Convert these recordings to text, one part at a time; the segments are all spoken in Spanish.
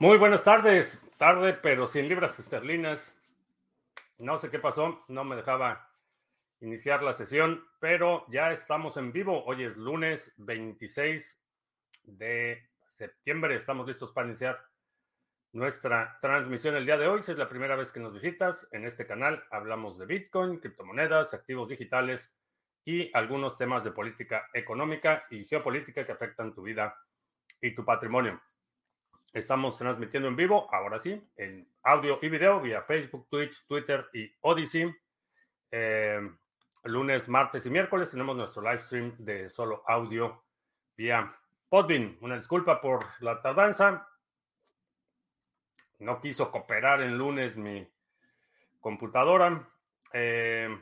Muy buenas tardes. Tarde, pero sin libras esterlinas. No sé qué pasó, no me dejaba iniciar la sesión, pero ya estamos en vivo. Hoy es lunes 26 de septiembre. Estamos listos para iniciar nuestra transmisión el día de hoy. Si es la primera vez que nos visitas, en este canal hablamos de Bitcoin, criptomonedas, activos digitales y algunos temas de política económica y geopolítica que afectan tu vida y tu patrimonio. Estamos transmitiendo en vivo, ahora sí, en audio y video vía Facebook, Twitch, Twitter y Odyssey. Eh, lunes, martes y miércoles tenemos nuestro live stream de solo audio vía Podbean. Una disculpa por la tardanza. No quiso cooperar en lunes mi computadora. Eh,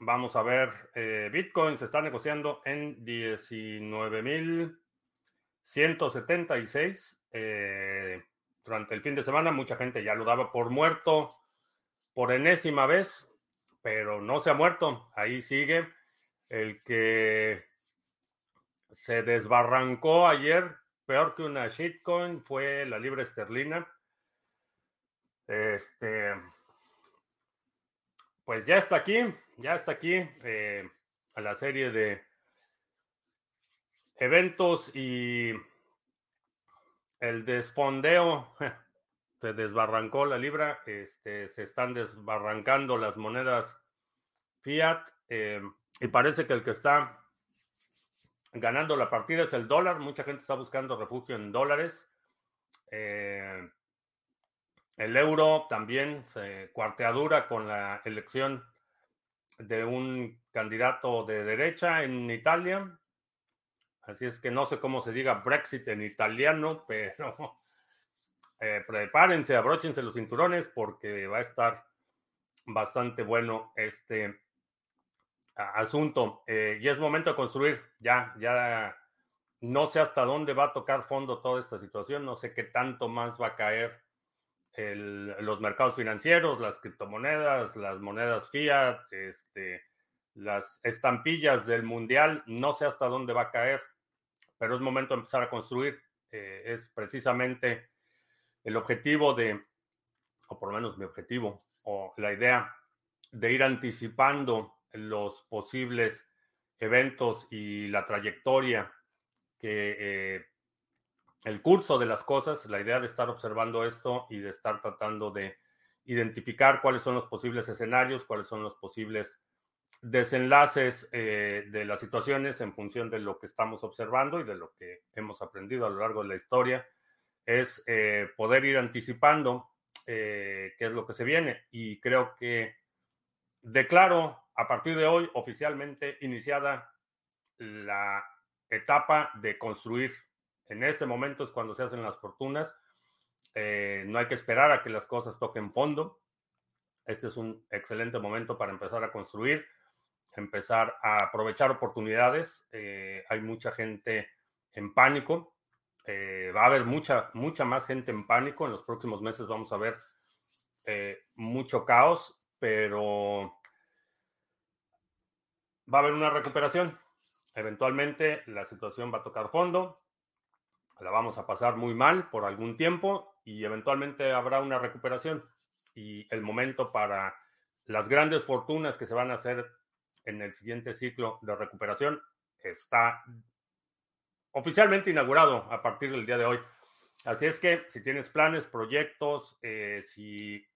vamos a ver, eh, Bitcoin se está negociando en 19.176. Eh, durante el fin de semana mucha gente ya lo daba por muerto por enésima vez, pero no se ha muerto. Ahí sigue. El que se desbarrancó ayer, peor que una shitcoin, fue la libra esterlina. Este, pues ya está aquí, ya está aquí eh, a la serie de eventos y el desfondeo. Se desbarrancó la libra, este, se están desbarrancando las monedas fiat eh, y parece que el que está ganando la partida es el dólar. Mucha gente está buscando refugio en dólares. Eh, el euro también se cuarteadura con la elección de un candidato de derecha en Italia. Así es que no sé cómo se diga Brexit en italiano, pero eh, prepárense, abróchense los cinturones porque va a estar bastante bueno este asunto. Eh, y es momento de construir. Ya, ya no sé hasta dónde va a tocar fondo toda esta situación, no sé qué tanto más va a caer los mercados financieros, las criptomonedas, las monedas fiat, este, las estampillas del mundial, no sé hasta dónde va a caer, pero es momento de empezar a construir. Eh, es precisamente el objetivo de, o por lo menos mi objetivo, o la idea de ir anticipando los posibles eventos y la trayectoria que eh, el curso de las cosas, la idea de estar observando esto y de estar tratando de identificar cuáles son los posibles escenarios, cuáles son los posibles desenlaces eh, de las situaciones en función de lo que estamos observando y de lo que hemos aprendido a lo largo de la historia, es eh, poder ir anticipando qué es lo que se viene. Y creo que declaro a partir de hoy oficialmente iniciada la etapa de construir. En este momento es cuando se hacen las fortunas. Eh, no hay que esperar a que las cosas toquen fondo. Este es un excelente momento para empezar a construir, empezar a aprovechar oportunidades. Eh, hay mucha gente en pánico. Eh, va a haber mucha, mucha más gente en pánico. En los próximos meses vamos a ver mucho caos, pero va a haber una recuperación. Eventualmente la situación va a tocar fondo, la vamos a pasar muy mal por algún tiempo y eventualmente habrá una recuperación. Y el momento para las grandes fortunas que se van a hacer en el siguiente ciclo de recuperación está oficialmente inaugurado a partir del día de hoy. Así es que si tienes planes, proyectos, eh, si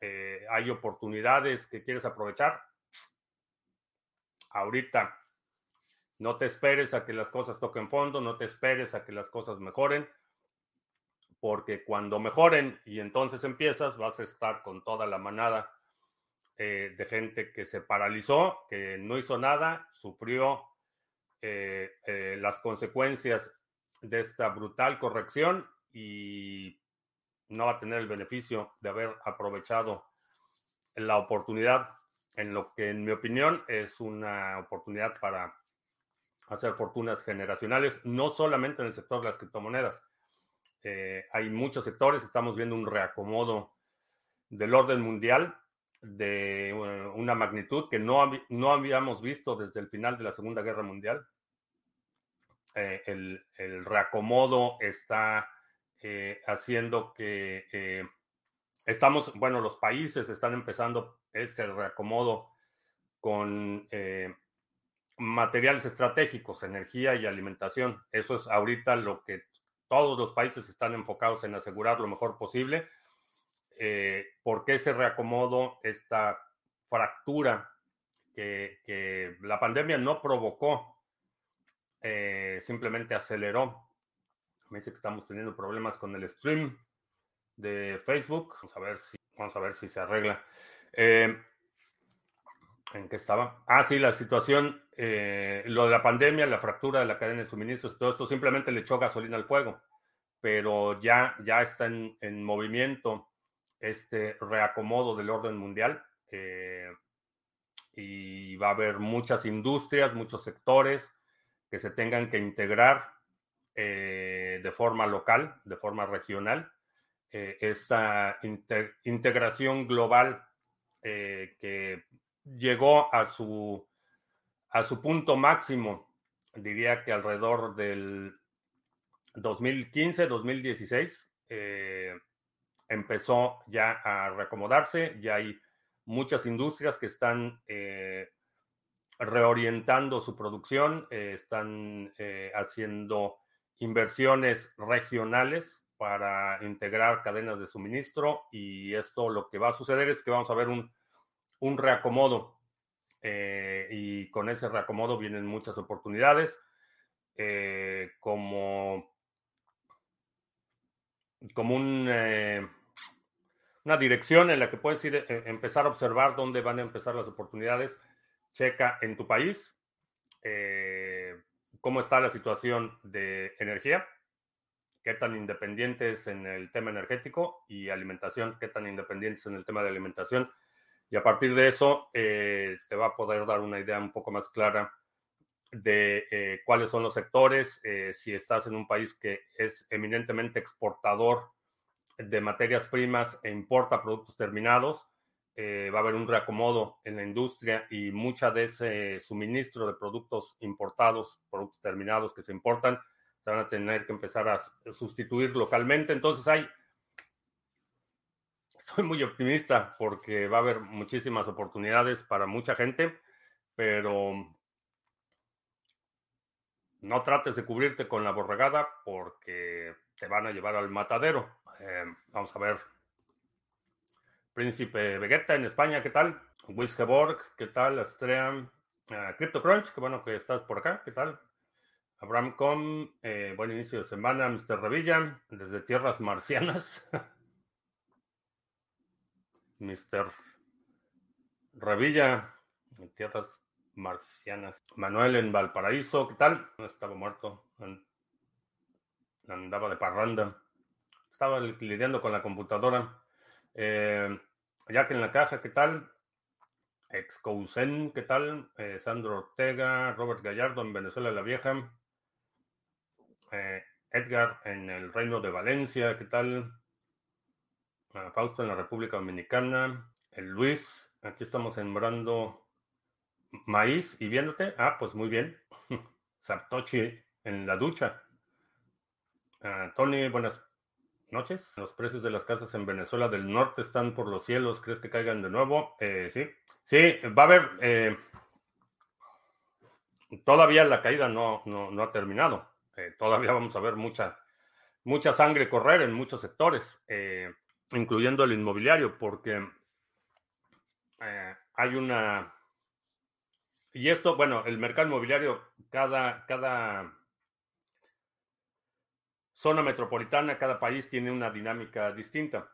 eh, hay oportunidades que quieres aprovechar, ahorita. No te esperes a que las cosas toquen fondo, no te esperes a que las cosas mejoren, porque cuando mejoren y entonces empiezas, vas a estar con toda la manada eh, de gente que se paralizó, que no hizo nada, sufrió eh, eh, las consecuencias de esta brutal corrección y no va a tener el beneficio de haber aprovechado la oportunidad en lo que en mi opinión es una oportunidad para hacer fortunas generacionales, no solamente en el sector de las criptomonedas. Eh, hay muchos sectores, estamos viendo un reacomodo del orden mundial de una magnitud que no, no habíamos visto desde el final de la Segunda Guerra Mundial. Eh, el, el, reacomodo está haciendo que estamos, bueno, los países están empezando este reacomodo con materiales estratégicos, energía y alimentación. Eso es ahorita lo que todos los países están enfocados en asegurar lo mejor posible. Eh, ¿Por qué ese reacomodo, esta fractura que, la pandemia no provocó, eh, simplemente aceleró? Me dice que estamos teniendo problemas con el stream de Facebook. Vamos a ver si, vamos a ver si se arregla. Eh, ¿En qué estaba? Ah, sí, la situación, lo de la pandemia, la fractura de la cadena de suministros, todo esto simplemente le echó gasolina al fuego, pero ya, ya está en, movimiento este reacomodo del orden mundial eh, y va a haber muchas industrias, muchos sectores que se tengan que integrar eh, de forma local, de forma regional. esta integración global que llegó a su, a su punto máximo, diría que alrededor del 2015, 2016, eh, empezó ya a reacomodarse, ya hay muchas industrias que están eh, reorientando su producción, eh, están haciendo inversiones regionales para integrar cadenas de suministro y esto lo que va a suceder es que vamos a ver un un reacomodo eh, y con ese reacomodo vienen muchas oportunidades eh, como, como un, eh, una dirección en la que puedes ir, empezar a observar dónde van a empezar las oportunidades. Checa en tu país cómo está la situación de energía, qué tan independientes en el tema energético y alimentación, qué tan independientes en el tema de alimentación y a partir de eso eh, te va a poder dar una idea un poco más clara de eh, cuáles son los sectores, eh, si estás en un país que es eminentemente exportador de materias primas e importa productos terminados, va a haber un reacomodo en la industria y mucha de ese suministro de productos importados, productos terminados que se importan, se van a tener que empezar a sustituir localmente. Entonces hay soy muy optimista porque va a haber muchísimas oportunidades para mucha gente, pero no trates de cubrirte con la borregada porque te van a llevar al matadero. Eh, vamos a ver. Príncipe Vegeta en España, ¿qué tal? Wiskeborg, ¿qué tal? Astrea. Uh, CryptoCrunch, qué bueno que estás por acá, ¿qué tal? Abraham Com, eh, buen inicio de semana. Mr. Revilla, desde tierras marcianas. Mr. Revilla, en tierras marcianas. Manuel en Valparaíso, ¿qué tal? No estaba muerto. Andaba de parranda. Estaba lidiando con la computadora. Eh, Jack en la caja, ¿qué tal? Excousen, ¿qué tal? Eh, Sandro Ortega, Robert Gallardo en Venezuela la Vieja. Eh, Edgar en el Reino de Valencia, ¿qué tal? Fausto en la República Dominicana. El Luis, aquí estamos sembrando maíz y viéndote. Ah, pues muy bien. Sartochi en la ducha. Ah, Tony, buenas noches. Los precios de las casas en Venezuela del norte están por los cielos. ¿Crees que caigan de nuevo? Eh, sí. Sí, va a haber. Eh, todavía la caída no, no, ha terminado. Eh, todavía vamos a ver mucha, mucha sangre correr en muchos sectores incluyendo el inmobiliario, porque eh, hay una... Y esto, bueno, el mercado inmobiliario, cada, cada zona metropolitana, cada país tiene una dinámica distinta.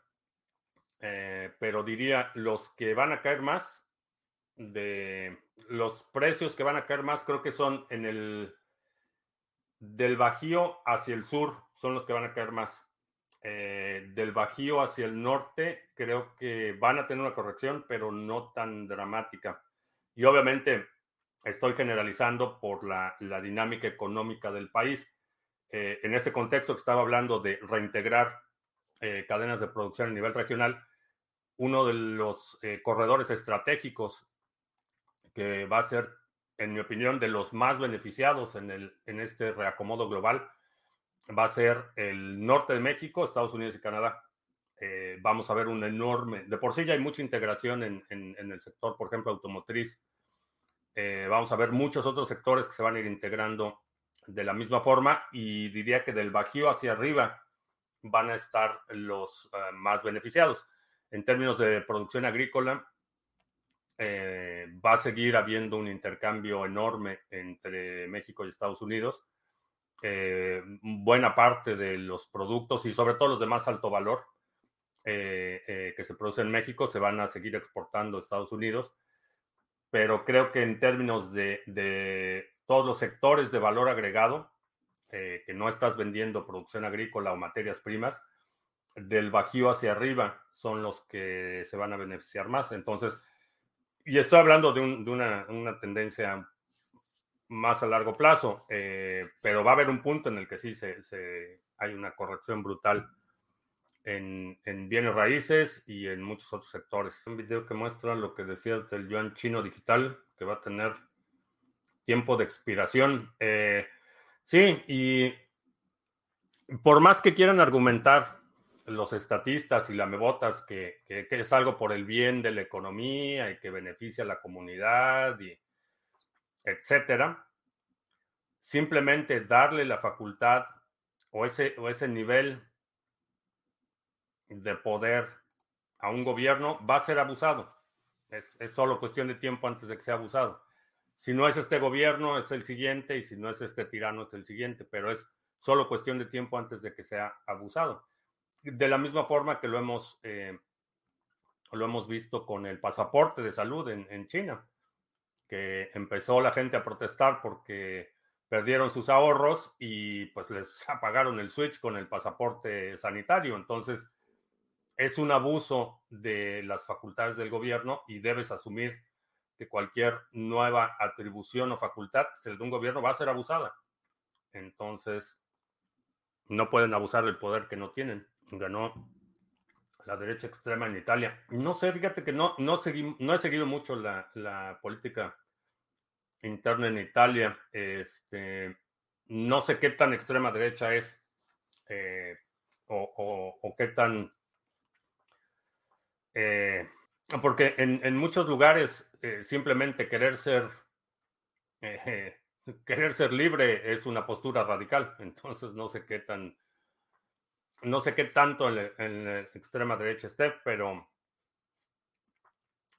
Eh, pero diría, los que van a caer más, de los precios que van a caer más, creo que son en el del Bajío hacia el sur, son los que van a caer más. Eh, del Bajío hacia el norte, creo que van a tener una corrección, pero no tan dramática. Y obviamente estoy generalizando por la, dinámica económica del país. Eh, en ese contexto que estaba hablando de reintegrar eh, cadenas de producción a nivel regional, uno de los corredores estratégicos que va a ser, en mi opinión, de los más beneficiados en, el, en este reacomodo global, va a ser el norte de México, Estados Unidos y Canadá. Eh, vamos a ver un enorme, de por sí ya hay mucha integración en, el sector, por ejemplo, automotriz. Eh, vamos a ver muchos otros sectores que se van a ir integrando de la misma forma y diría que del Bajío hacia arriba van a estar los eh, más beneficiados. En términos de producción agrícola, va a seguir habiendo un intercambio enorme entre México y Estados Unidos. buena parte de los productos y sobre todo los de más alto valor eh, eh, que se producen en México se van a seguir exportando a Estados Unidos, pero creo que en términos de, todos los sectores de valor agregado, eh, que no estás vendiendo producción agrícola o materias primas, del bajío hacia arriba son los que se van a beneficiar más. Entonces, y estoy hablando de, una, tendencia más a largo plazo, pero va a haber un punto en el que sí hay una corrección brutal en, bienes raíces y en muchos otros sectores. Un video que muestra lo que decías del yuan chino digital, que va a tener tiempo de expiración. Eh, sí, y por más que quieran argumentar los estatistas y lamebotas que, que, que es algo por el bien de la economía y que beneficia a la comunidad y etcétera, simplemente darle la facultad o ese, o ese nivel de poder a un gobierno va a ser abusado. Es, solo cuestión de tiempo antes de que sea abusado. Si no es este gobierno, es el siguiente, y si no es este tirano, es el siguiente, pero es solo cuestión de tiempo antes de que sea abusado. De la misma forma que lo hemos, eh, lo hemos visto con el pasaporte de salud en, en China, que empezó la gente a protestar porque perdieron sus ahorros y pues les apagaron el switch con el pasaporte sanitario. Entonces, es un abuso de las facultades del gobierno y debes asumir que cualquier nueva atribución o facultad que se le un gobierno va a ser abusada. Entonces, no pueden abusar del poder que no tienen. Ganó la derecha extrema en Italia. No sé, fíjate que no, no, no he seguido mucho la, política interna en Italia. Este, no sé qué tan extrema derecha es eh, o qué tan eh, porque en, muchos lugares eh, simplemente querer ser, eh, querer ser libre es una postura radical. Entonces no sé qué tan, no sé qué tanto en, la extrema derecha esté, pero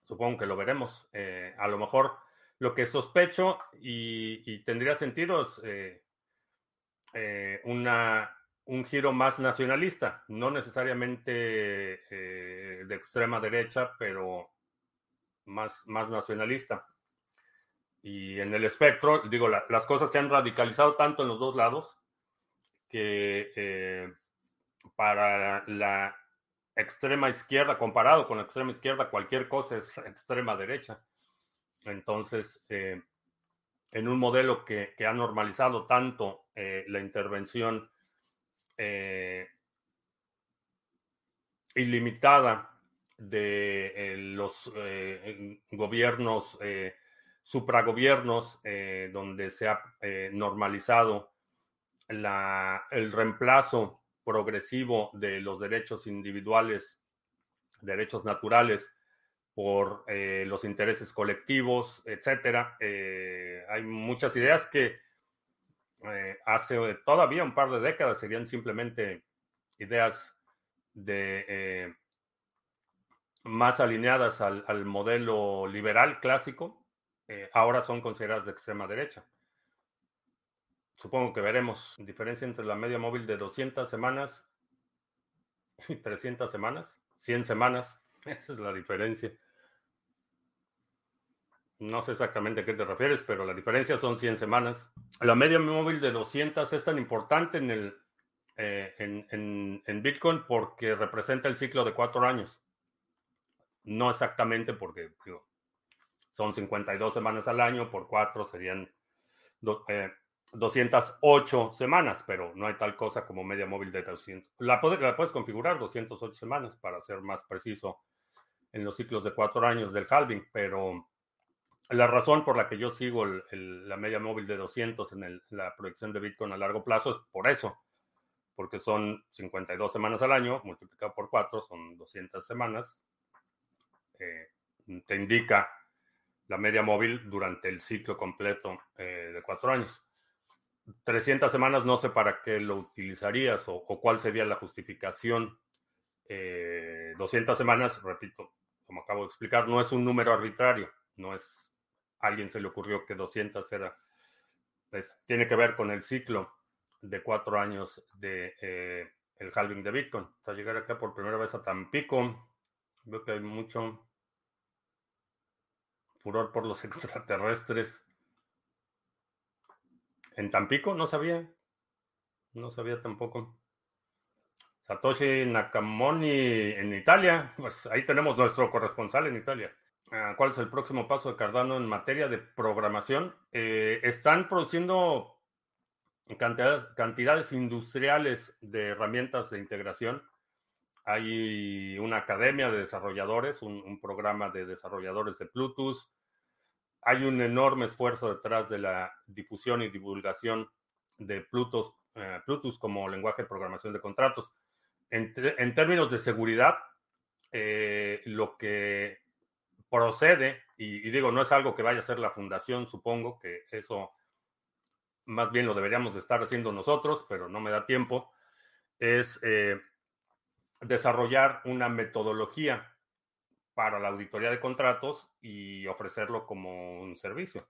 supongo que lo veremos. a lo mejor lo que sospecho y, tendría sentido es una un giro más nacionalista, no necesariamente eh, de extrema derecha, pero más, más nacionalista. Y en el espectro, digo, las cosas se han radicalizado tanto en los dos lados que eh, para la extrema izquierda, comparado con la extrema izquierda, cualquier cosa es extrema derecha. Entonces, eh, en un modelo que, que ha normalizado tanto la intervención eh, ilimitada de eh, los eh, gobiernos, supragobiernos, donde se ha normalizado el reemplazo progresivo de los derechos individuales, derechos naturales, por los intereses colectivos, etcétera. hay muchas ideas que eh, hace todavía un par de décadas serían simplemente ideas de eh, más alineadas al, modelo liberal clásico, eh, ahora son consideradas de extrema derecha. Supongo que veremos diferencia entre la media móvil de 200 semanas y 300 semanas, 100 semanas, esa es la diferencia. No sé exactamente a qué te refieres, pero la diferencia son 100 semanas. La media móvil de 200 es tan importante en, el, eh, en, Bitcoin porque representa el ciclo de cuatro años. No exactamente porque son 52 semanas al año, por cuatro serían 208 eh, semanas, pero no hay tal cosa como media móvil de 200. La, la puedes configurar 208 semanas para ser más preciso en los ciclos de cuatro años del halving, pero la razón por la que yo sigo la media móvil de 200 en la proyección de Bitcoin a largo plazo es por eso, porque son 52 semanas al año, multiplicado por 4, son 200 semanas. Eh, te indica la media móvil durante el ciclo completo eh, de cuatro años. 300 semanas no sé para qué lo utilizarías o, cuál sería la justificación. 200 eh, semanas, repito, como acabo de explicar, no es un número arbitrario, no es alguien se le ocurrió que 200 era, pues, tiene que ver con el ciclo de cuatro años de eh, el halving de Bitcoin. Hasta llegar acá por primera vez a Tampico, veo que hay mucho furor por los extraterrestres. En Tampico no sabía. No sabía tampoco. Satoshi Nakamoni en Italia. Pues ahí tenemos nuestro corresponsal en Italia. Ah, ¿Cuál es el próximo paso de Cardano en materia de programación? Eh, están produciendo cantidades, cantidades industriales de herramientas de integración. Hay una academia de desarrolladores, un, programa de desarrolladores de Bluetooth. Hay un enorme esfuerzo detrás de la difusión y divulgación de Bluetooth, eh, como lenguaje de programación de contratos. En, términos de seguridad, eh, lo que procede, y, digo, no es algo que vaya a ser la fundación, supongo que eso más bien lo deberíamos de estar haciendo nosotros, pero no me da tiempo, es eh, desarrollar una metodología para la auditoría de contratos y ofrecerlo como un servicio.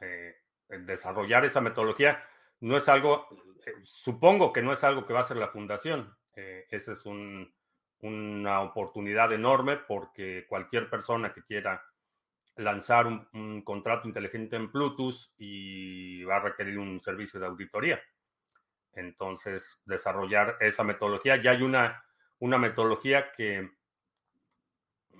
Eh, desarrollar esa metodología no es algo, eh, supongo que no es algo que va a hacer la fundación. esa es una oportunidad enorme porque cualquier persona que quiera lanzar un, contrato inteligente en Bluetooth y va a requerir un servicio de auditoría. Entonces, desarrollar esa metodología. Ya hay una, una metodología que,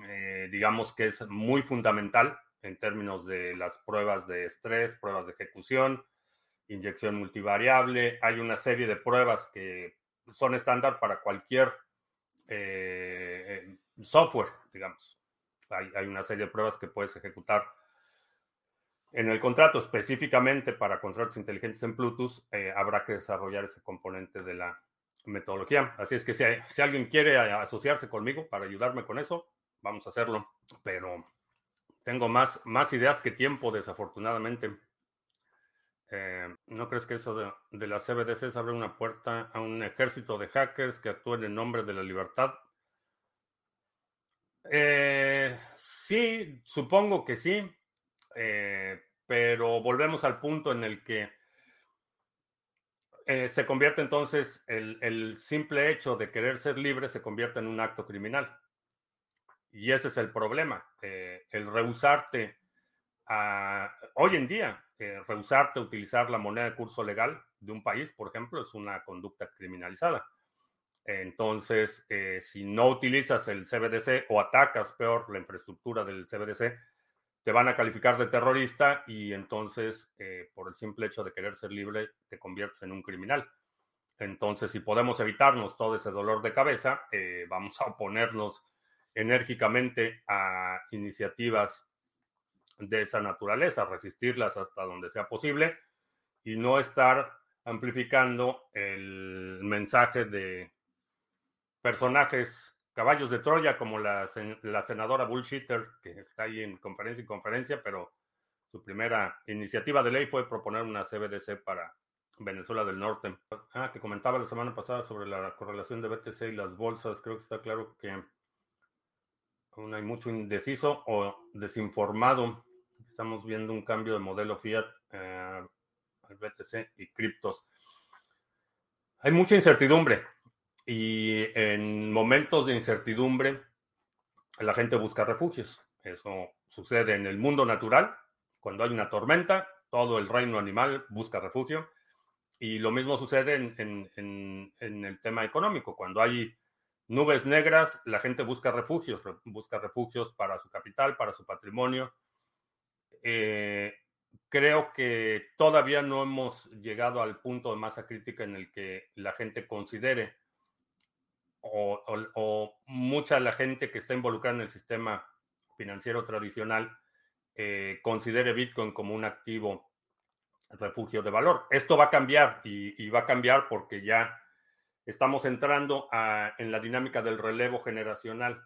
eh, digamos que es muy fundamental en términos de las pruebas de estrés, pruebas de ejecución, inyección multivariable. Hay una serie de pruebas que son estándar para cualquier eh, software, digamos hay, una serie de pruebas que puedes ejecutar en el contrato específicamente para contratos inteligentes en Bluetooth, eh, habrá que desarrollar ese componente de la metodología. Así es que si, alguien quiere asociarse conmigo para ayudarme con eso, vamos a hacerlo. Pero tengo más, más ideas que tiempo, desafortunadamente. Eh, ¿No crees que eso de, de las CBDCs abre una puerta a un ejército de hackers que actúen en nombre de la libertad? Eh, sí, supongo que sí, eh, pero volvemos al punto en el que eh, se convierte entonces el, simple hecho de querer ser libre se convierte en un acto criminal. Y ese es el problema, el rehusarte a, hoy en día, rehusarte a utilizar la moneda de curso legal de un país, por ejemplo, es una conducta criminalizada. Entonces, eh, si no utilizas el CBDC o atacas peor la infraestructura del CBDC, te van a calificar de terrorista y entonces, eh, por el simple hecho de querer ser libre, te conviertes en un criminal. Entonces, si podemos evitarnos todo ese dolor de cabeza, eh, vamos a oponernos enérgicamente a iniciativas de esa naturaleza, resistirlas hasta donde sea posible y no estar amplificando el mensaje de personajes caballos de Troya como la, la senadora Bullshitter, que está ahí en conferencia y conferencia, pero su primera iniciativa de ley fue proponer una CBDC para Venezuela del Norte. Ah, que comentaba la semana pasada sobre la correlación de BTC y las bolsas. Creo que está claro que aún hay mucho indeciso o desinformado. Estamos viendo un cambio de modelo fiat eh, al BTC y criptos. Hay mucha incertidumbre. Y en momentos de incertidumbre, la gente busca refugios. Eso sucede en el mundo natural. Cuando hay una tormenta, todo el reino animal busca refugio. Y lo mismo sucede en, el tema económico. Cuando hay nubes negras, la gente busca refugios, busca refugios para su capital, para su patrimonio. Eh, creo que todavía no hemos llegado al punto de masa crítica en el que la gente considere o, mucha de la gente que está involucrada en el sistema financiero tradicional eh, considere Bitcoin como un activo refugio de valor. Esto va a cambiar y, va a cambiar porque ya estamos entrando en la dinámica del relevo generacional,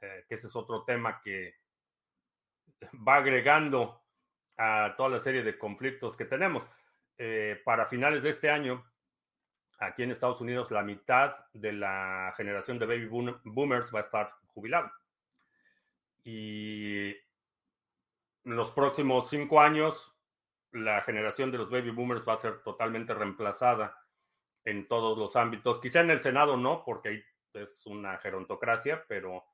eh, que ese es otro tema que va agregando a toda la serie de conflictos que tenemos. Eh, para finales de este año, aquí en Estados Unidos, la mitad de la generación de baby boomers va a estar jubilada. Y en los próximos cinco años, la generación de los baby boomers va a ser totalmente reemplazada en todos los ámbitos. Quizá en el Senado no, porque ahí es una gerontocracia, pero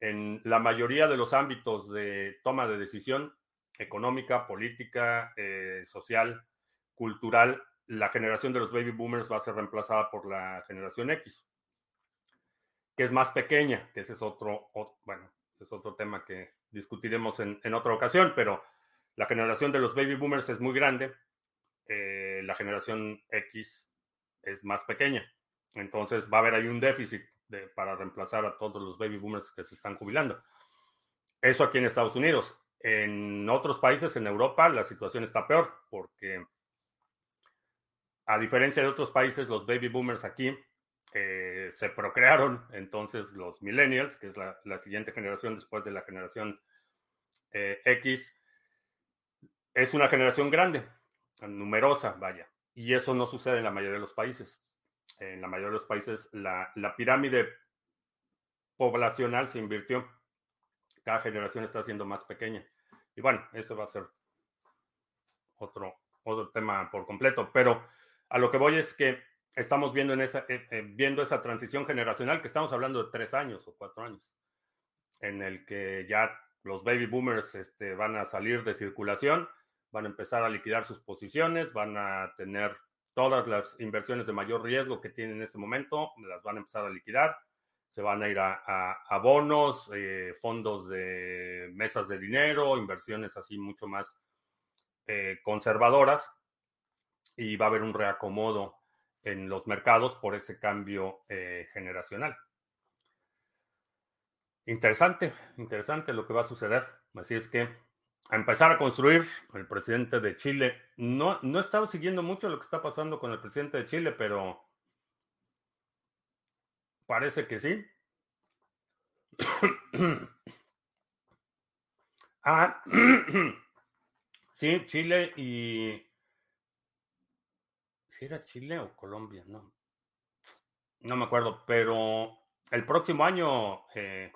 en la mayoría de los ámbitos de toma de decisión económica, política, eh, social, cultural, la generación de los baby boomers va a ser reemplazada por la generación X, que es más pequeña, que ese es otro, bueno, es otro tema que discutiremos en, en otra ocasión, pero la generación de los baby boomers es muy grande, eh, la generación X es más pequeña. Entonces va a haber ahí un déficit para reemplazar a todos los baby boomers que se están jubilando. Eso aquí en Estados Unidos. En otros países, en Europa, la situación está peor porque, a diferencia de otros países, los baby boomers aquí eh, se procrearon. Entonces los millennials, que es la, siguiente generación después de la generación eh, X, es una generación grande, numerosa, vaya. Y eso no sucede en la mayoría de los países. En la mayoría de los países la, pirámide poblacional se invirtió. Cada generación está siendo más pequeña. Y bueno, eso va a ser otro, otro tema por completo. Pero a lo que voy es que estamos viendo, en esa, eh, eh, viendo esa transición generacional, que estamos hablando de tres años o cuatro años, en el que ya los baby boomers este, van a salir de circulación van a empezar a liquidar sus posiciones, van a tener todas las inversiones de mayor riesgo que tienen en este momento, las van a empezar a liquidar, se van a ir a, bonos, eh, fondos de mesas de dinero, inversiones así mucho más conservadoras y va a haber un reacomodo en los mercados por ese cambio eh, generacional. Interesante, interesante lo que va a suceder. Así es que a empezar a construir el presidente de Chile. No, no he estado siguiendo mucho lo que está pasando con el presidente de Chile, pero parece que sí. ah, sí, Chile y... Si era Chile o Colombia, no. No me acuerdo, pero el próximo año eh,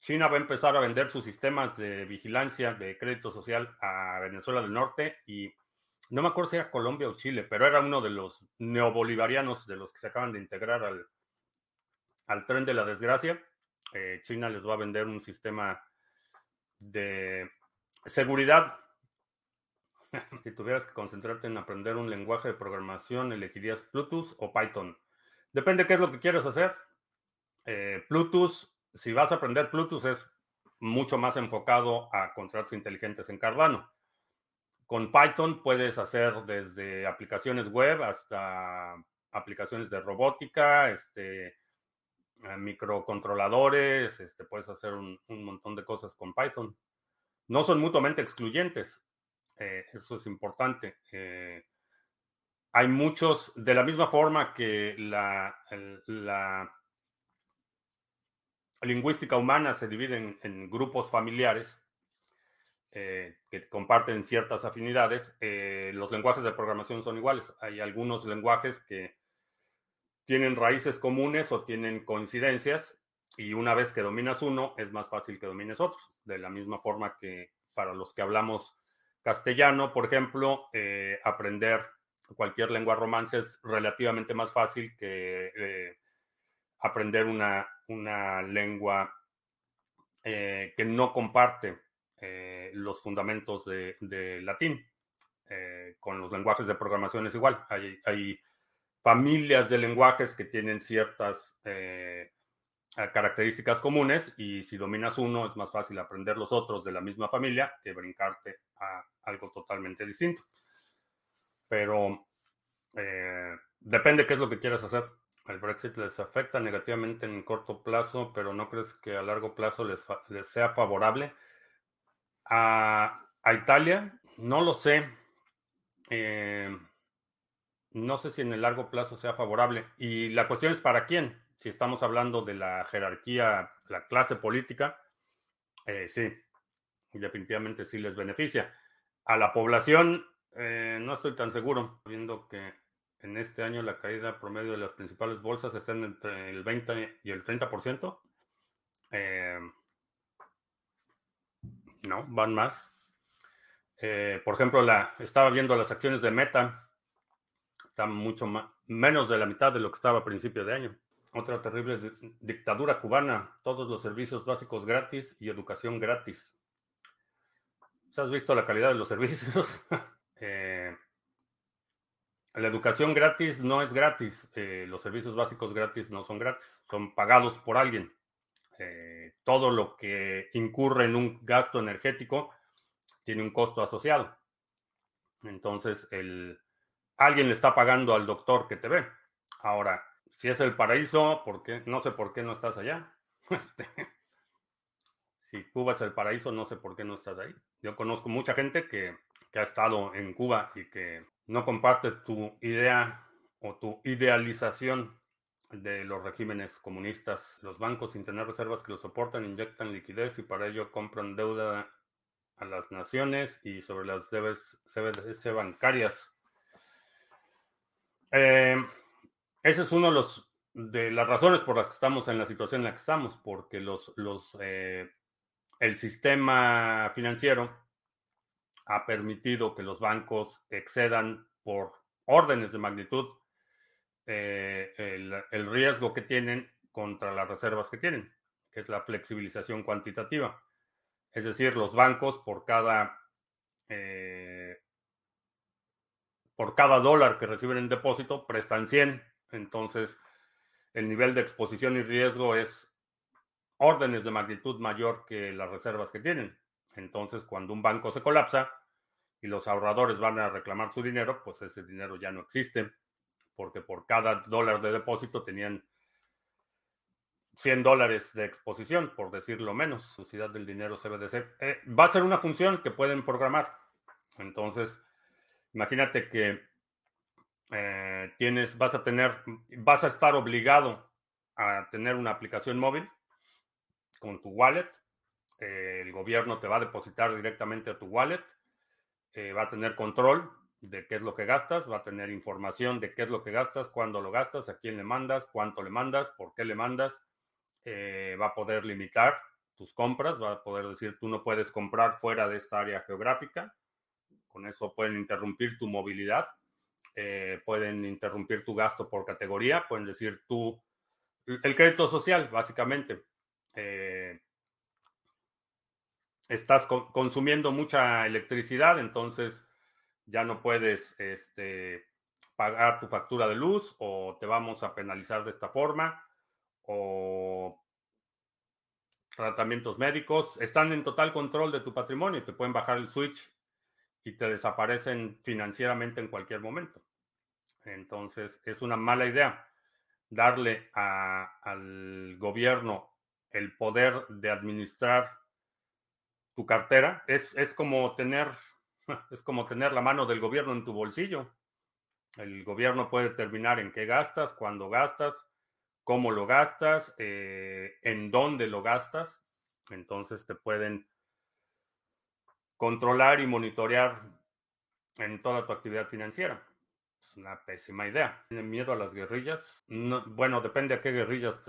China va a empezar a vender sus sistemas de vigilancia de crédito social a Venezuela del Norte y no me acuerdo si era Colombia o Chile, pero era uno de los neobolivarianos de los que se acaban de integrar al, al tren de la desgracia. Eh, China les va a vender un sistema de seguridad. si tuvieras que concentrarte en aprender un lenguaje de programación, elegirías Bluetooth o Python. Depende qué es lo que quieres hacer. Eh, Bluetooth si vas a aprender Bluetooth es mucho más enfocado a contratos inteligentes en Cardano. Con Python puedes hacer desde aplicaciones web hasta aplicaciones de robótica, este, eh, microcontroladores, este, puedes hacer un, montón de cosas con Python. No son mutuamente excluyentes, eh, eso es importante. Eh, hay muchos, de la misma forma que la, la lingüística humana se divide en, grupos familiares eh, que comparten ciertas afinidades. Los lenguajes de programación son iguales. Hay algunos lenguajes que tienen raíces comunes o tienen coincidencias y una vez que dominas uno es más fácil que domines otro. De la misma forma que para los que hablamos castellano, por ejemplo, eh, aprender cualquier lengua romance es relativamente más fácil que aprender una, una lengua eh, que no comparte eh, los fundamentos de, latín. Eh, con los lenguajes de programación es igual. Hay, familias de lenguajes que tienen ciertas características comunes y si dominas uno es más fácil aprender los otros de la misma familia que brincarte a algo totalmente distinto. Pero depende qué es lo que quieras hacer. El Brexit les afecta negativamente en corto plazo, pero ¿no crees que a largo plazo les, sea favorable? A, Italia, no lo sé. Eh, no sé si en el largo plazo sea favorable. Y la cuestión es para quién. Si estamos hablando de la jerarquía, la clase política, eh, sí, definitivamente sí les beneficia. A la población, eh, no estoy tan seguro, viendo que en este año la caída promedio de las principales bolsas está entre el 20 y el 30%. Eh, no, van más. Eh, por ejemplo, la, estaba viendo las acciones de Meta, están mucho más, menos de la mitad de lo que estaba a principio de año. Otra terrible dictadura cubana, todos los servicios básicos gratis y educación gratis. ¿Has visto la calidad de los servicios? eh, la educación gratis no es gratis. Eh, los servicios básicos gratis no son gratis. Son pagados por alguien. Eh, todo lo que incurre en un gasto energético tiene un costo asociado. Entonces, alguien le está pagando al doctor que te ve. Ahora, si es el paraíso, ¿por no sé por qué no estás allá. Este, si Cuba es el paraíso, no sé por qué no estás ahí. Yo conozco mucha gente que, que ha estado en Cuba y que no comparte tu idea o tu idealización de los regímenes comunistas. Los bancos, sin tener reservas que lo soportan, inyectan liquidez y para ello compran deuda a las naciones y sobre las CBDC bancarias. Eh, ese es uno de, de las razones por las que estamos en la situación en la que estamos, porque los, los, eh, el sistema financiero ha permitido que los bancos excedan por órdenes de magnitud eh, el, riesgo que tienen contra las reservas que tienen, que es la flexibilización cuantitativa. Es decir, los bancos por cada, eh, por cada dólar que reciben en depósito prestan 100. Entonces, el nivel de exposición y riesgo es órdenes de magnitud mayor que las reservas que tienen. Entonces, cuando un banco se colapsa y los ahorradores van a reclamar su dinero, pues ese dinero ya no existe, porque por cada dólar de depósito tenían 100 dólares de exposición, por decirlo menos. Sociedad del dinero CBDC. Eh, va a ser una función que pueden programar. Entonces, imagínate que eh, tienes, vas a tener, vas a estar obligado a tener una aplicación móvil con tu wallet. el gobierno te va a depositar directamente a tu wallet. Eh, va a tener control de qué es lo que gastas, va a tener información de qué es lo que gastas, cuándo lo gastas, a quién le mandas, cuánto le mandas, por qué le mandas. Eh, va a poder limitar tus compras, va a poder decir tú no puedes comprar fuera de esta área geográfica. Con eso pueden interrumpir tu movilidad, eh, pueden interrumpir tu gasto por categoría, pueden decir tú, el crédito social, básicamente. Eh, estás consumiendo mucha electricidad, entonces ya no puedes este, pagar tu factura de luz o te vamos a penalizar de esta forma o tratamientos médicos, están en total control de tu patrimonio, te pueden bajar el switch y te desaparecen financieramente en cualquier momento. Entonces, es una mala idea darle al gobierno el poder de administrar tu cartera. Es, es, como tener, es como tener la mano del gobierno en tu bolsillo. El gobierno puede determinar en qué gastas, cuándo gastas, cómo lo gastas, eh, en dónde lo gastas. Entonces te pueden controlar y monitorear en toda tu actividad financiera. Es una pésima idea. ¿Tienen miedo a las guerrillas? bueno, depende a qué guerrillas.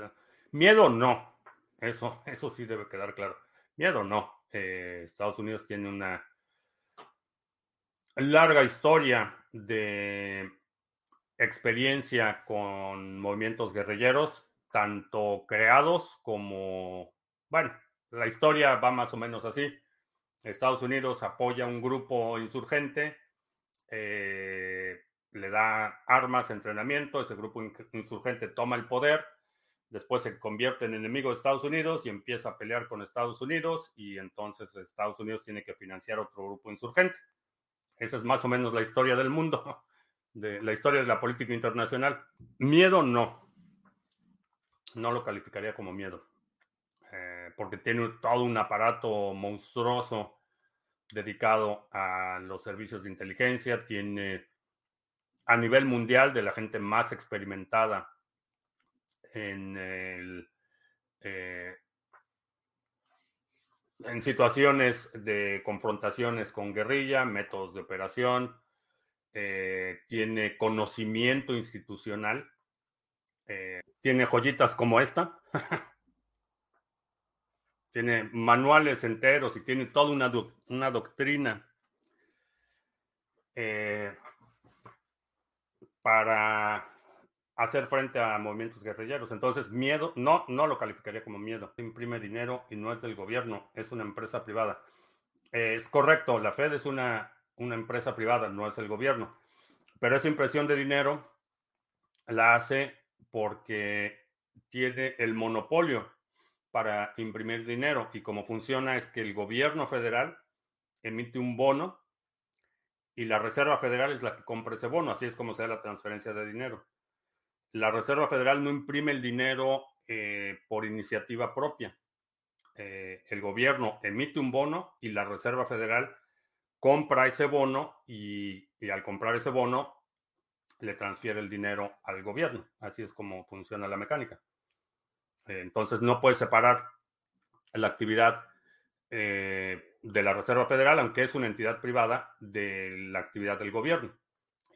Miedo no. Eso, eso sí debe quedar claro. Miedo no. Eh, Estados Unidos tiene una larga historia de experiencia con movimientos guerrilleros, tanto creados como, bueno, la historia va más o menos así. Estados Unidos apoya un grupo insurgente, eh, le da armas, entrenamiento, ese grupo insurgente toma el poder, después se convierte en enemigo de Estados Unidos y empieza a pelear con Estados Unidos y entonces Estados Unidos tiene que financiar otro grupo insurgente. Esa es más o menos la historia del mundo. de la historia de la política internacional. Miedo no. No lo calificaría como miedo. Eh, porque tiene todo un aparato monstruoso dedicado a los servicios de inteligencia, tiene a nivel mundial de la gente más experimentada en, eh, en situaciones de confrontaciones con guerrilla, métodos de operación, eh, tiene conocimiento institucional, tiene joyitas como esta, tiene manuales enteros y tiene toda una, una doctrina eh, para hacer frente a movimientos guerrilleros. Entonces, miedo, no, no lo calificaría como miedo. Imprime dinero y no es del gobierno, es una empresa privada. es correcto, la Fed es una una empresa privada, no es el gobierno. Pero esa impresión de dinero la hace porque tiene el monopolio para imprimir dinero y como funciona es que el gobierno federal emite un bono y la Reserva Federal es la que compra ese bono, así es como se da la transferencia de dinero. La Reserva Federal no imprime el dinero eh, por iniciativa propia. Eh, el gobierno emite un bono y la Reserva Federal compra ese bono y, al comprar ese bono le transfiere el dinero al gobierno. Así es como funciona la mecánica. Eh, entonces no puedes separar la actividad eh, de la Reserva Federal, aunque es una entidad privada, de la actividad del gobierno.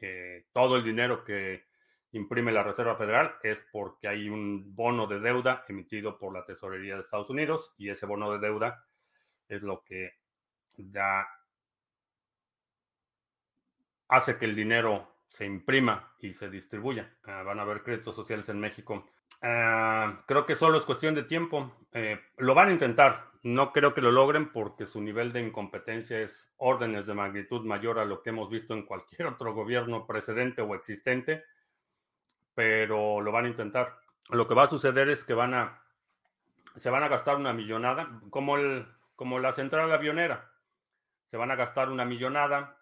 Eh, todo el dinero que imprime la Reserva Federal es porque hay un bono de deuda emitido por la Tesorería de Estados Unidos y ese bono de deuda es lo que hace que el dinero se imprima y se distribuya. Ah, van a haber créditos sociales en México. Ah, creo que solo es cuestión de tiempo. Eh, lo van a intentar. No creo que lo logren porque su nivel de incompetencia es órdenes de magnitud mayor a lo que hemos visto en cualquier otro gobierno precedente o existente. Pero lo van a intentar. Lo que va a suceder es que van a se van a gastar una millonada, como el como la central avionera. Se van a gastar una millonada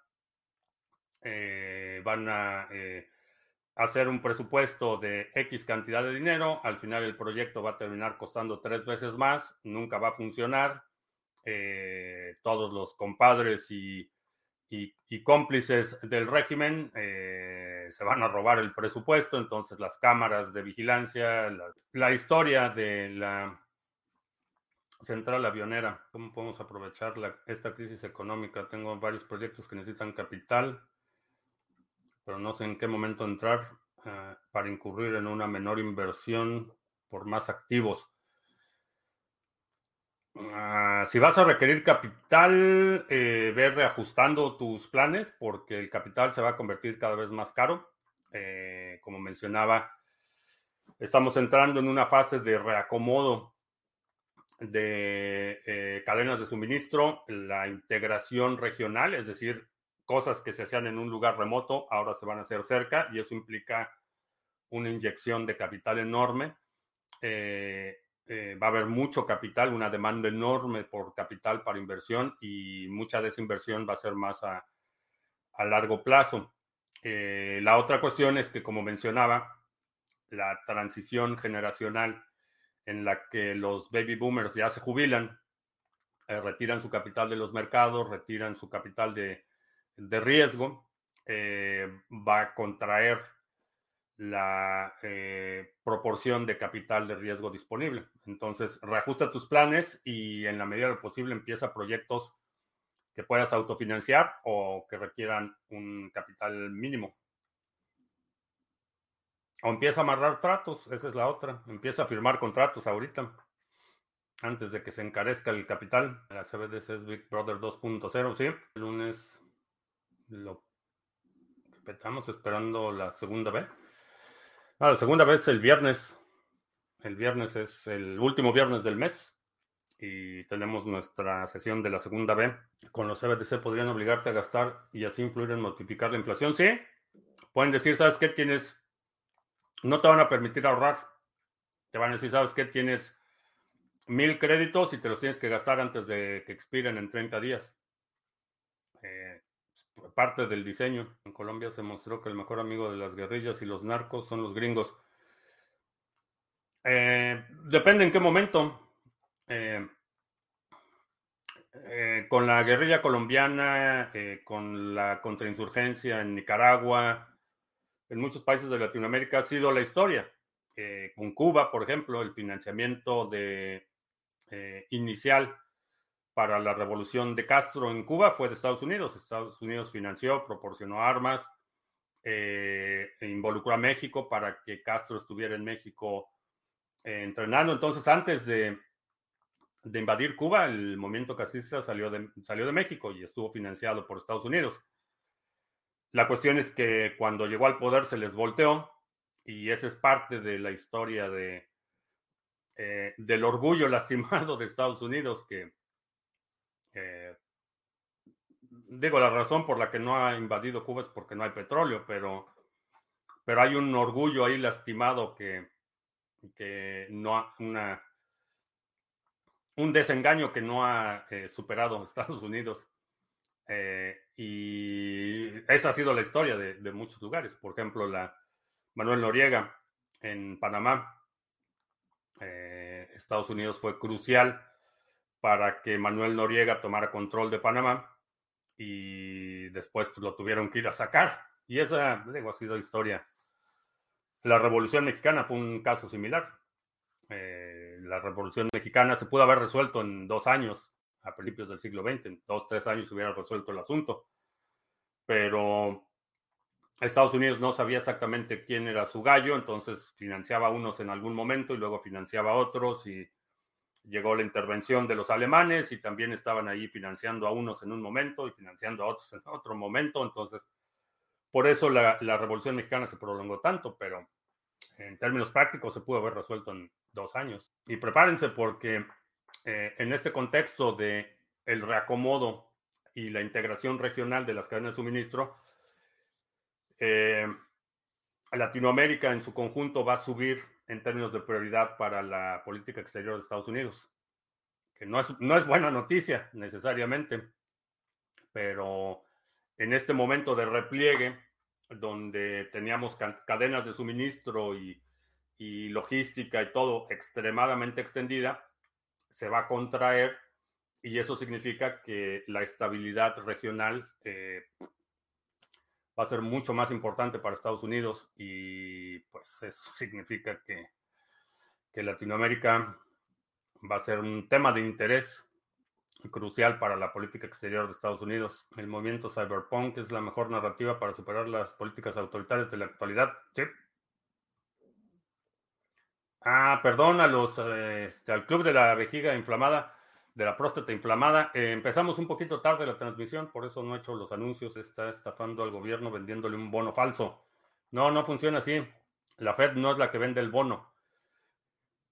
eh, van a eh, hacer un presupuesto de X cantidad de dinero, al final el proyecto va a terminar costando tres veces más, nunca va a funcionar, eh, todos los compadres y, cómplices del régimen se van a robar el presupuesto, entonces las cámaras de vigilancia, la, historia de la central avionera, ¿cómo podemos aprovechar esta crisis económica? Tengo varios proyectos que necesitan capital pero no sé en qué momento entrar eh, para incurrir en una menor inversión por más activos. Ah, si vas a requerir capital, eh, ve reajustando tus planes porque el capital se va a convertir cada vez más caro. Eh, como mencionaba, estamos entrando en una fase de reacomodo de cadenas de suministro, la integración regional, es decir, cosas que se hacían en un lugar remoto ahora se van a hacer cerca y eso implica una inyección de capital enorme. Eh, eh, va a haber mucho capital, una demanda enorme por capital para inversión y mucha de esa inversión va a ser más a, largo plazo. Eh, la otra cuestión es que, como mencionaba, la transición generacional en la que los baby boomers ya se jubilan, retiran su capital de los mercados, retiran su capital de, de riesgo eh, va a contraer la eh, proporción de capital de riesgo disponible. Entonces, reajusta tus planes y en la medida de lo posible empieza proyectos que puedas autofinanciar o que requieran un capital mínimo. O empieza a amarrar tratos, esa es la otra. Empieza a firmar contratos ahorita, antes de que se encarezca el capital. La CBDC es Big Brother 2.0, ¿sí? El lunes lo respetamos esperando la segunda vez. Ah, la segunda vez el viernes. El viernes es el último viernes del mes y tenemos nuestra sesión de la segunda vez. Con los CBDC podrían obligarte a gastar y así influir en multiplicar la inflación. Sí, pueden decir, ¿sabes qué? Tienes, no te van a permitir ahorrar. Te van a decir, ¿sabes qué? Tienes mil créditos y te los tienes que gastar antes de que expiren en 30 días. Parte del diseño. En Colombia se mostró que el mejor amigo de las guerrillas y los narcos son los gringos. Eh, depende en qué momento. Eh, Eh, con la guerrilla colombiana, con la contrainsurgencia en Nicaragua, en muchos países de Latinoamérica ha sido la historia. Con Cuba, por ejemplo, el financiamiento de, inicial para la revolución de Castro en Cuba fue de Estados Unidos. Estados Unidos financió, proporcionó armas, e involucró a México para que Castro estuviera en México entrenando. Entonces, antes de, invadir Cuba, el movimiento casista salió de, México y estuvo financiado por Estados Unidos. La cuestión es que cuando llegó al poder se les volteó y esa es parte de la historia eh, del orgullo lastimado de Estados Unidos que, eh, digo, la razón por la que no ha invadido Cuba es porque no hay petróleo, pero, pero hay un orgullo ahí lastimado que, que no ha, una un desengaño que no ha eh, superado Estados Unidos. Eh, y esa ha sido la historia de, muchos lugares. Por ejemplo, la Manuel Noriega en Panamá. Estados Unidos fue crucial para que Manuel Noriega tomara control de Panamá y después pues, lo tuvieron que ir a sacar. Y esa, digo, ha sido historia. La Revolución Mexicana fue un caso similar. Eh, la Revolución Mexicana se pudo haber resuelto en dos años, a principios del siglo XX, en dos, tres años se hubiera resuelto el asunto. Pero Estados Unidos no sabía exactamente quién era su gallo, entonces financiaba a unos en algún momento y luego financiaba a otros y llegó la intervención de los alemanes y también estaban ahí financiando a unos en un momento y financiando a otros en otro momento. Entonces, por eso la, la Revolución Mexicana se prolongó tanto, pero en términos prácticos se pudo haber resuelto en dos años. Y prepárense porque eh, en este contexto de el reacomodo y la integración regional de las cadenas de suministro, eh, Latinoamérica en su conjunto va a subir en términos de prioridad para la política exterior de Estados Unidos, que no es, no es buena noticia necesariamente, pero en este momento de repliegue, donde teníamos cadenas de suministro y, logística y todo extremadamente extendida, se va a contraer y eso significa que la estabilidad regional eh, va a ser mucho más importante para Estados Unidos y pues eso significa que, que Latinoamérica va a ser un tema de interés crucial para la política exterior de Estados Unidos. El movimiento cyberpunk es la mejor narrativa para superar las políticas autoritarias de la actualidad. Ah, perdón a los, este, al club de la vejiga inflamada, de la próstata inflamada. Eh, empezamos un poquito tarde la transmisión, por eso no he hecho los anuncios. Está estafando al gobierno vendiéndole un bono falso. No, no funciona así. La Fed no es la que vende el bono.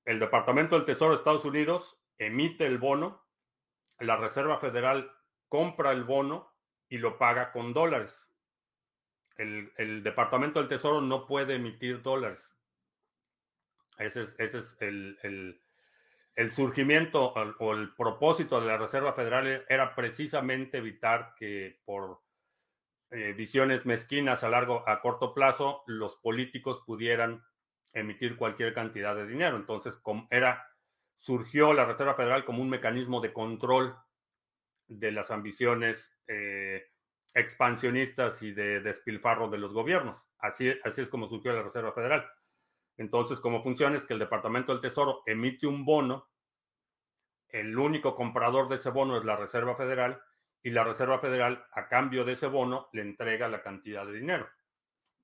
El Departamento del Tesoro de Estados Unidos emite el bono la Reserva Federal compra el bono y lo paga con dólares. El, Departamento del Tesoro no puede emitir dólares. Ese es, el, surgimiento o el propósito de la Reserva Federal era precisamente evitar que por eh, visiones mezquinas a largo, a corto plazo, los políticos pudieran emitir cualquier cantidad de dinero. Entonces, era surgió la Reserva Federal como un mecanismo de control de las ambiciones eh, expansionistas y de despilfarro de los gobiernos. Así, así es como surgió la Reserva Federal. Entonces, cómo funciona es que el Departamento del Tesoro emite un bono, el único comprador de ese bono es la Reserva Federal y la Reserva Federal, a cambio de ese bono, le entrega la cantidad de dinero.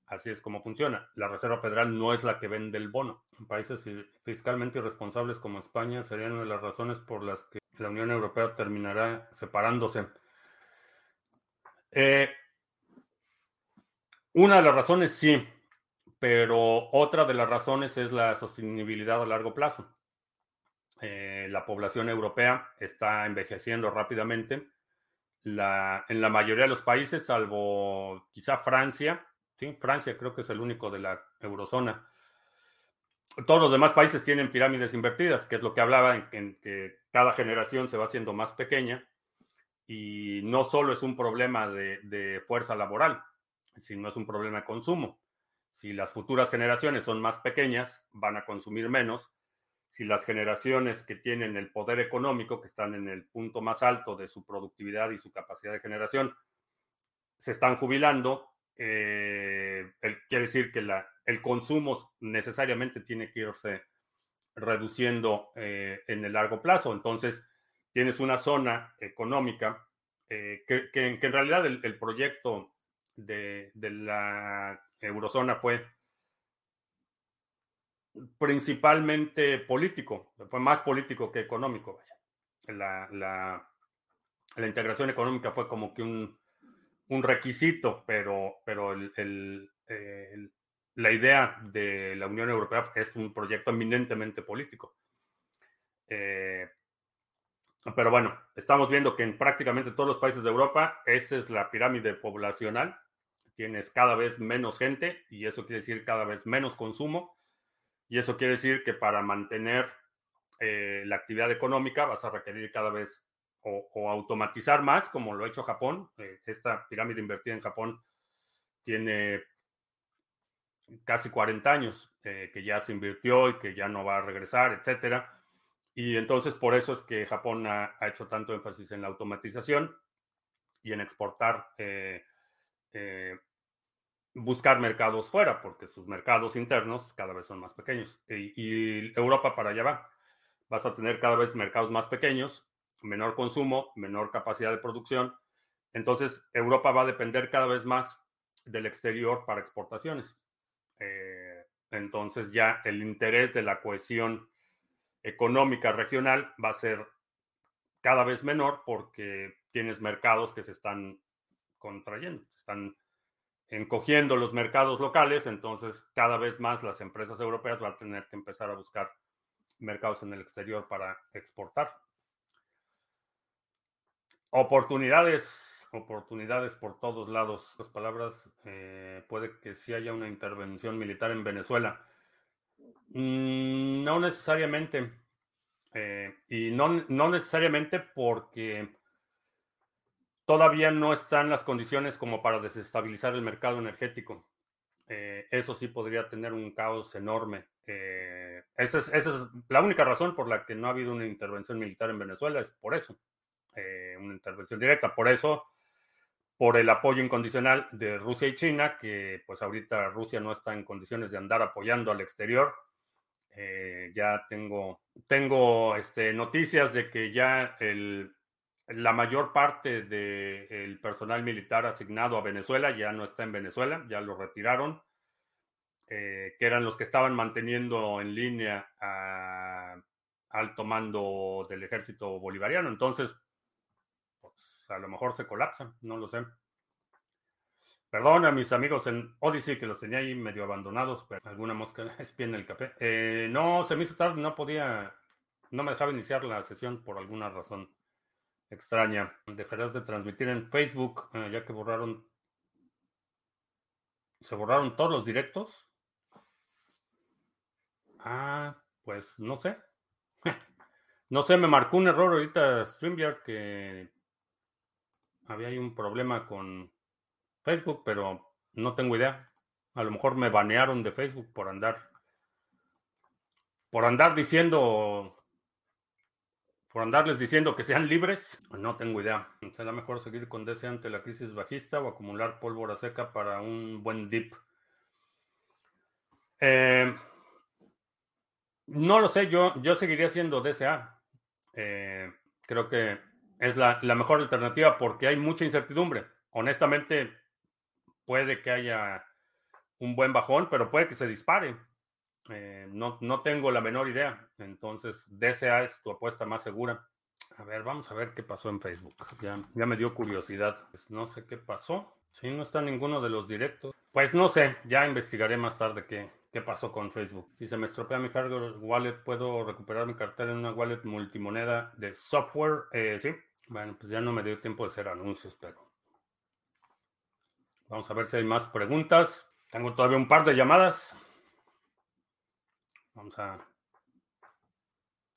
Así es como funciona. La Reserva Federal no es la que vende el bono. Países fiscalmente irresponsables como España serían una de las razones por las que la Unión Europea terminará separándose. Eh, una de las razones sí, pero otra de las razones es la sostenibilidad a largo plazo. Eh, la población europea está envejeciendo rápidamente. en la mayoría de los países, salvo quizá Francia, Francia creo que es el único de la eurozona. Todos los demás países tienen pirámides invertidas, que es lo que hablaba en, que cada generación se va haciendo más pequeña y no solo es un problema de, fuerza laboral, sino es un problema de consumo. Si las futuras generaciones son más pequeñas, van a consumir menos si las generaciones que tienen el poder económico, que están en el punto más alto de su productividad y su capacidad de generación, se están jubilando, eh, quiere decir que el consumo necesariamente tiene que irse reduciendo eh, en el largo plazo. Entonces, tienes una zona económica eh, que, en realidad el, proyecto de, la eurozona fue principalmente político, fue más político que económico. La, la, integración económica fue como que un, un requisito, pero, pero el, la idea de la Unión Europea es un proyecto eminentemente político. Eh, pero bueno, estamos viendo que en prácticamente todos los países de Europa, esa es la pirámide poblacional. Tienes cada vez menos gente y eso quiere decir cada vez menos consumo. Y eso quiere decir que para mantener eh, la actividad económica vas a requerir cada vez o, automatizar más, como lo ha hecho Japón. Eh, esta pirámide invertida en Japón tiene casi 40 años eh, que ya se invirtió y que ya no va a regresar, etcétera. Y entonces por eso es que Japón ha, hecho tanto énfasis en la automatización y en exportar, eh, eh, buscar mercados fuera, porque sus mercados internos cada vez son más pequeños. Y, Europa para allá va. Vas a tener cada vez mercados más pequeños, menor consumo, menor capacidad de producción. Entonces Europa va a depender cada vez más del exterior para exportaciones. Eh, entonces ya el interés de la cohesión económica regional va a ser cada vez menor porque tienes mercados que se están contrayendo, están encogiendo los mercados locales, entonces cada vez más las empresas europeas van a tener que empezar a buscar mercados en el exterior para exportar. Oportunidades oportunidades por todos lados. Las palabras, eh, puede que sí haya una intervención militar en Venezuela. Mm, no necesariamente. Eh, y no, no necesariamente porque todavía no están las condiciones como para desestabilizar el mercado energético. Eh, eso sí podría tener un caos enorme. esa, es, esa, es, la única razón por la que no ha habido una intervención militar en Venezuela, es por eso. una intervención directa. Por eso por el apoyo incondicional de Rusia y China, que pues ahorita Rusia no está en condiciones de andar apoyando al exterior. Eh, ya tengo, tengo este, noticias de que ya el, la mayor parte del personal militar asignado a Venezuela ya no está en Venezuela, ya lo retiraron, eh, que eran los que estaban manteniendo en línea a alto mando del ejército bolivariano. Entonces, a lo mejor se colapsan, no lo sé. Perdón a mis amigos en Odyssey que los tenía ahí medio abandonados, pero alguna mosca espía en el café. Eh, no, se me hizo tarde, no podía, no me dejaba iniciar la sesión por alguna razón extraña. Dejarás de transmitir en Facebook, eh, ya que borraron, se borraron todos los directos. Ah, pues no sé. no sé, me marcó un error ahorita StreamYard que había ahí un problema con Facebook, pero no tengo idea. A lo mejor me banearon de Facebook por andar por andar diciendo por andarles diciendo que sean libres, no tengo idea. ¿Será mejor seguir con DC ante la crisis bajista o acumular pólvora seca para un buen dip? Eh, no lo sé, yo, yo seguiría siendo DCA. Eh, creo que es la, mejor alternativa porque hay mucha incertidumbre. Honestamente, puede que haya un buen bajón, pero puede que se dispare. Eh, no, no tengo la menor idea. Entonces, DCA es tu apuesta más segura. A ver, vamos a ver qué pasó en Facebook. Ya, ya me dio curiosidad. Pues no sé qué pasó. Si no está ninguno de los directos. Pues no sé, ya investigaré más tarde qué, qué pasó con Facebook. Si se me estropea mi hardware wallet, ¿puedo recuperar mi cartera en una wallet multimoneda de software? Eh, sí. Bueno, pues ya no me dio tiempo de hacer anuncios, pero vamos a ver si hay más preguntas. Tengo todavía un par de llamadas. Vamos a,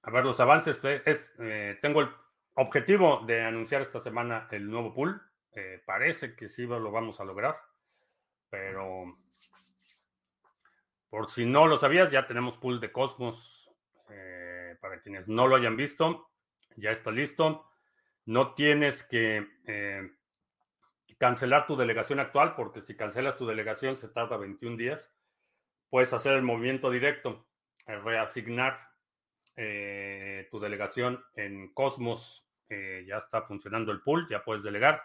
a ver los avances. Es, eh, tengo el objetivo de anunciar esta semana el nuevo pool. Eh, parece que sí lo vamos a lograr, pero por si no lo sabías, ya tenemos pool de Cosmos. Eh, para quienes no lo hayan visto, ya está listo. No tienes que eh, cancelar tu delegación actual, porque si cancelas tu delegación se tarda 21 días. Puedes hacer el movimiento directo, reasignar eh, tu delegación en Cosmos. ya está funcionando el pool, ya puedes delegar.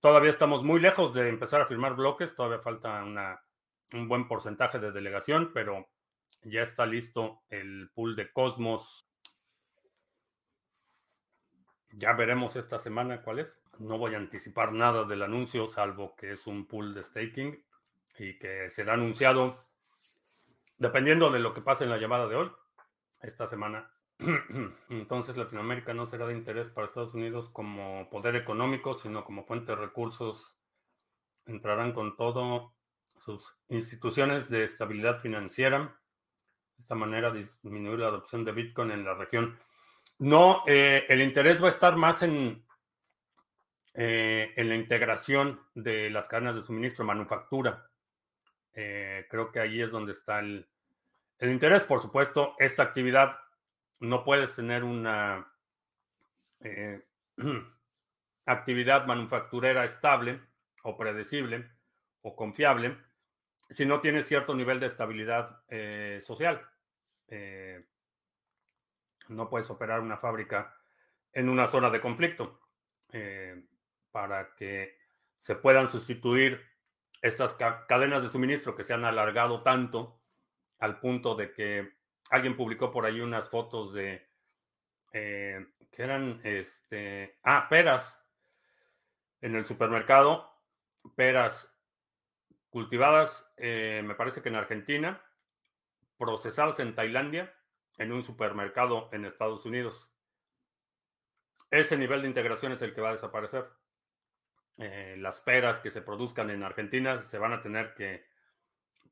Todavía estamos muy lejos de empezar a firmar bloques, todavía falta un buen porcentaje de delegación, pero ya está listo el pool de Cosmos. Ya veremos esta semana cuál es. No voy a anticipar nada del anuncio, salvo que es un pool de staking y que será anunciado dependiendo de lo que pase en la llamada de hoy, esta semana. Entonces Latinoamérica no será de interés para Estados Unidos como poder económico, sino como fuente de recursos. Entrarán con todo sus instituciones de estabilidad financiera de esta manera disminuir la adopción de Bitcoin en la región. No, eh, el interés va a estar más en, eh, en la integración de las cadenas de suministro, manufactura. Eh, creo que ahí es donde está el, el, interés. Por supuesto, esta actividad no puedes tener una actividad manufacturera estable o predecible o confiable si no tienes cierto nivel de estabilidad eh, social. Eh, no puedes operar una fábrica en una zona de conflicto eh, para que se puedan sustituir estas cadenas de suministro que se han alargado tanto al punto de que alguien publicó por ahí unas fotos de que eran este ah peras en el supermercado peras cultivadas, eh, me parece que en Argentina, procesadas en Tailandia, en un supermercado en Estados Unidos. Ese nivel de integración es el que va a desaparecer. Eh, las peras que se produzcan en Argentina se van a tener que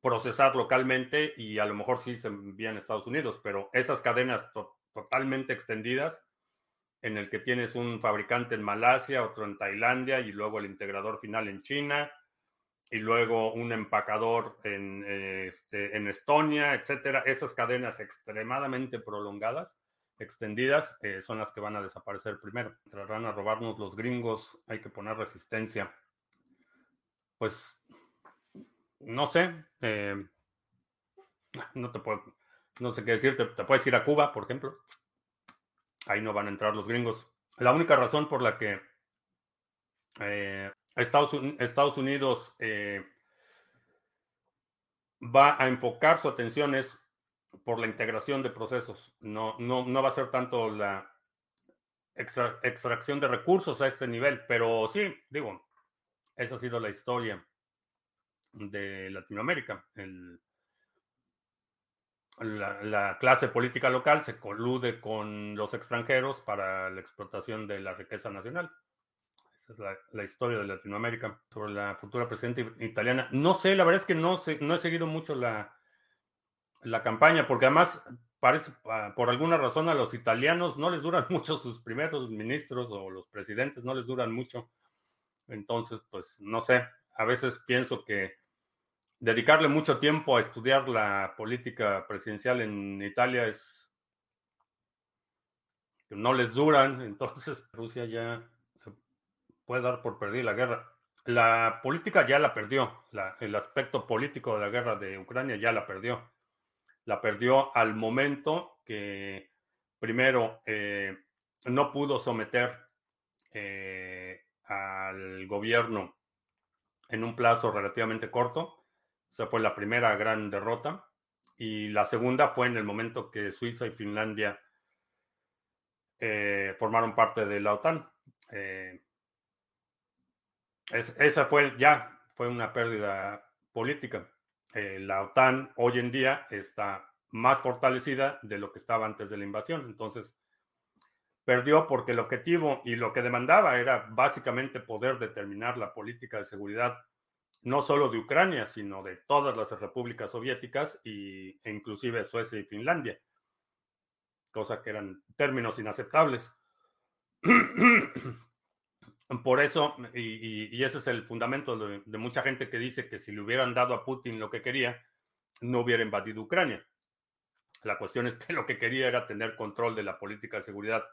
procesar localmente y a lo mejor sí se envían a Estados Unidos, pero esas cadenas totalmente extendidas en el que tienes un fabricante en Malasia, otro en Tailandia y luego el integrador final en China y luego un empacador en, este, en Estonia, etcétera. Esas cadenas extremadamente prolongadas, extendidas, eh, son las que van a desaparecer primero. Entrarán a robarnos los gringos, hay que poner resistencia. Pues, no sé, eh, no te puedo, no sé qué decirte, te puedes ir a Cuba, por ejemplo. Ahí no van a entrar los gringos. La única razón por la que eh, Estados, Unidos eh, va a enfocar su atención por la integración de procesos. No, no, no va a ser tanto la extracción de recursos a este nivel, pero sí, digo, esa ha sido la historia de Latinoamérica. la, clase política local se colude con los extranjeros para la explotación de la riqueza nacional la, historia de Latinoamérica sobre la futura presidenta italiana. No sé, la verdad es que no, no he seguido mucho la, la campaña, porque además parece, ah, por alguna razón a los italianos no les duran mucho sus primeros ministros o los presidentes, no les duran mucho. Entonces, pues no sé, a veces pienso que dedicarle mucho tiempo a estudiar la política presidencial en Italia es no les duran, entonces Rusia ya puede dar por perdida la guerra. La política ya la perdió, el aspecto político de la guerra de Ucrania ya la perdió. La perdió al momento que primero eh, no pudo someter eh, al gobierno en un plazo relativamente corto. Esa fue la primera gran derrota. Y la segunda fue en el momento que Suiza y Finlandia eh, formaron parte de la OTAN esa fue ya fue una pérdida política. Eh, la OTAN hoy en día está más fortalecida de lo que estaba antes de la invasión. Entonces, perdió porque el objetivo y lo que demandaba era básicamente poder determinar la política de seguridad no solo de Ucrania, sino de todas las repúblicas soviéticas y, e inclusive Suecia y Finlandia, cosa que eran términos inaceptables. Por eso, y, ese es el fundamento de, mucha gente que dice que si le hubieran dado a Putin lo que quería, no hubiera invadido Ucrania. La cuestión es que lo que quería era tener control de la política de seguridad,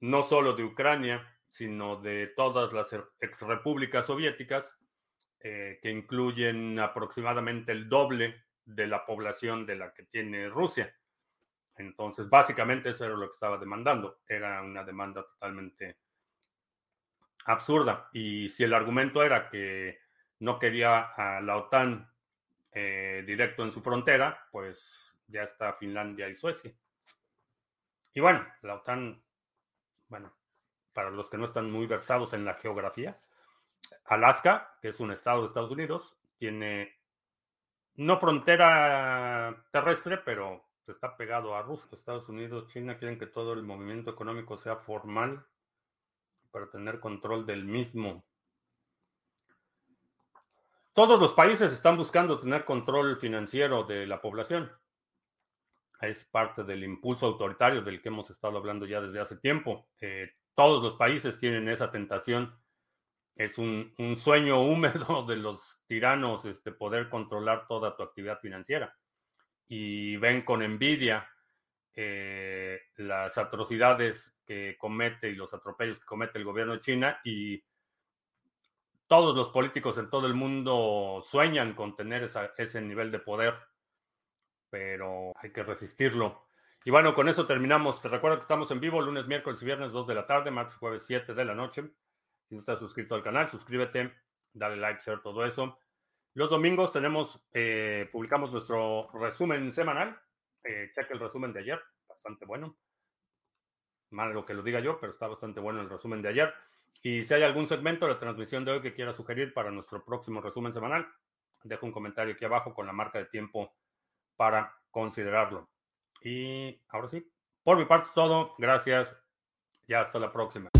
no solo de Ucrania, sino de todas las exrepúblicas soviéticas, eh, que incluyen aproximadamente el doble de la población de la que tiene Rusia. Entonces, básicamente eso era lo que estaba demandando. Era una demanda totalmente absurda. Y si el argumento era que no quería a la OTAN eh, directo en su frontera, pues ya está Finlandia y Suecia. Y bueno, la OTAN, bueno, para los que no están muy versados en la geografía, Alaska, que es un estado de Estados Unidos, tiene no frontera terrestre, pero está pegado a Rusia. Estados Unidos, China quieren que todo el movimiento económico sea formal para tener control del mismo. Todos los países están buscando tener control financiero de la población. Es parte del impulso autoritario del que hemos estado hablando ya desde hace tiempo. Eh, todos los países tienen esa tentación. Es un, sueño húmedo de los tiranos este, poder controlar toda tu actividad financiera. Y ven con envidia eh, las atrocidades que comete y los atropellos que comete el gobierno de China y todos los políticos en todo el mundo sueñan con tener ese nivel de poder, pero hay que resistirlo. Y bueno, con eso terminamos. Te recuerdo que estamos en vivo lunes, miércoles y viernes 2 de la tarde, martes, jueves 7 de la noche. Si no estás suscrito al canal, suscríbete, dale like, share, todo eso. Los domingos tenemos, eh, publicamos nuestro resumen semanal. Eh, cheque el resumen de ayer, bastante bueno. Mal lo que lo diga yo, pero está bastante bueno el resumen de ayer. Y si hay algún segmento de la transmisión de hoy que quiera sugerir para nuestro próximo resumen semanal, dejo un comentario aquí abajo con la marca de tiempo para considerarlo. Y ahora sí, por mi parte es todo. Gracias. Ya hasta la próxima.